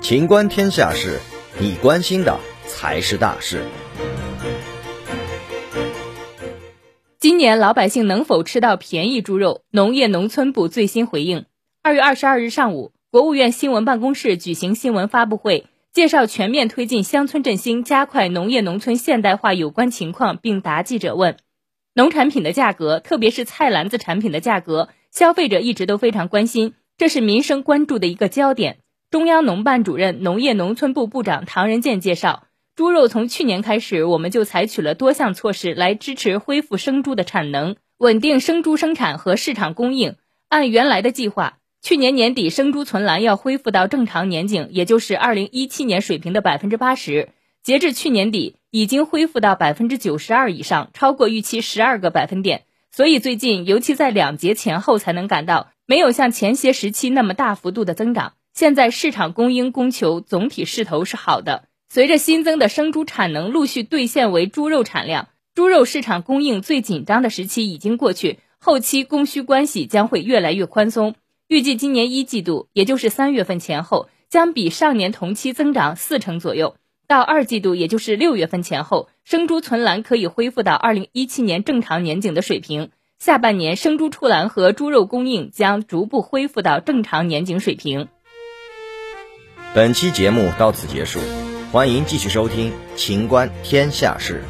情观天下事，你关心的才是大事。今年老百姓能否吃到便宜猪肉？农业农村部最新回应：二月二十二日上午，国务院新闻办公室举行新闻发布会，介绍全面推进乡村振兴、加快农业农村现代化有关情况，并答记者问。农产品的价格，特别是菜篮子产品的价格，消费者一直都非常关心，这是民生关注的一个焦点。中央农办主任、农业农村部部长唐仁健介绍，猪肉从去年开始，我们就采取了多项措施来支持恢复生猪的产能，稳定生猪生产和市场供应。按原来的计划，去年年底生猪存栏要恢复到正常年景，也就是二零一七年水平的百分之八十。截至去年底，已经恢复到百分之九十二以上，超过预期十二个百分点。所以最近，尤其在两节前后，才能感到没有像前些时期那么大幅度的增长。现在市场供应供求总体势头是好的，随着新增的生猪产能陆续兑现为猪肉产量，猪肉市场供应最紧张的时期已经过去，后期供需关系将会越来越宽松。预计今年一季度，也就是三月份前后，将比上年同期增长四成左右；到二季度，也就是六月份前后，生猪存栏可以恢复到二零一七年正常年景的水平。下半年生猪出栏和猪肉供应将逐步恢复到正常年景水平。本期节目到此结束，欢迎继续收听《秦观天下事》。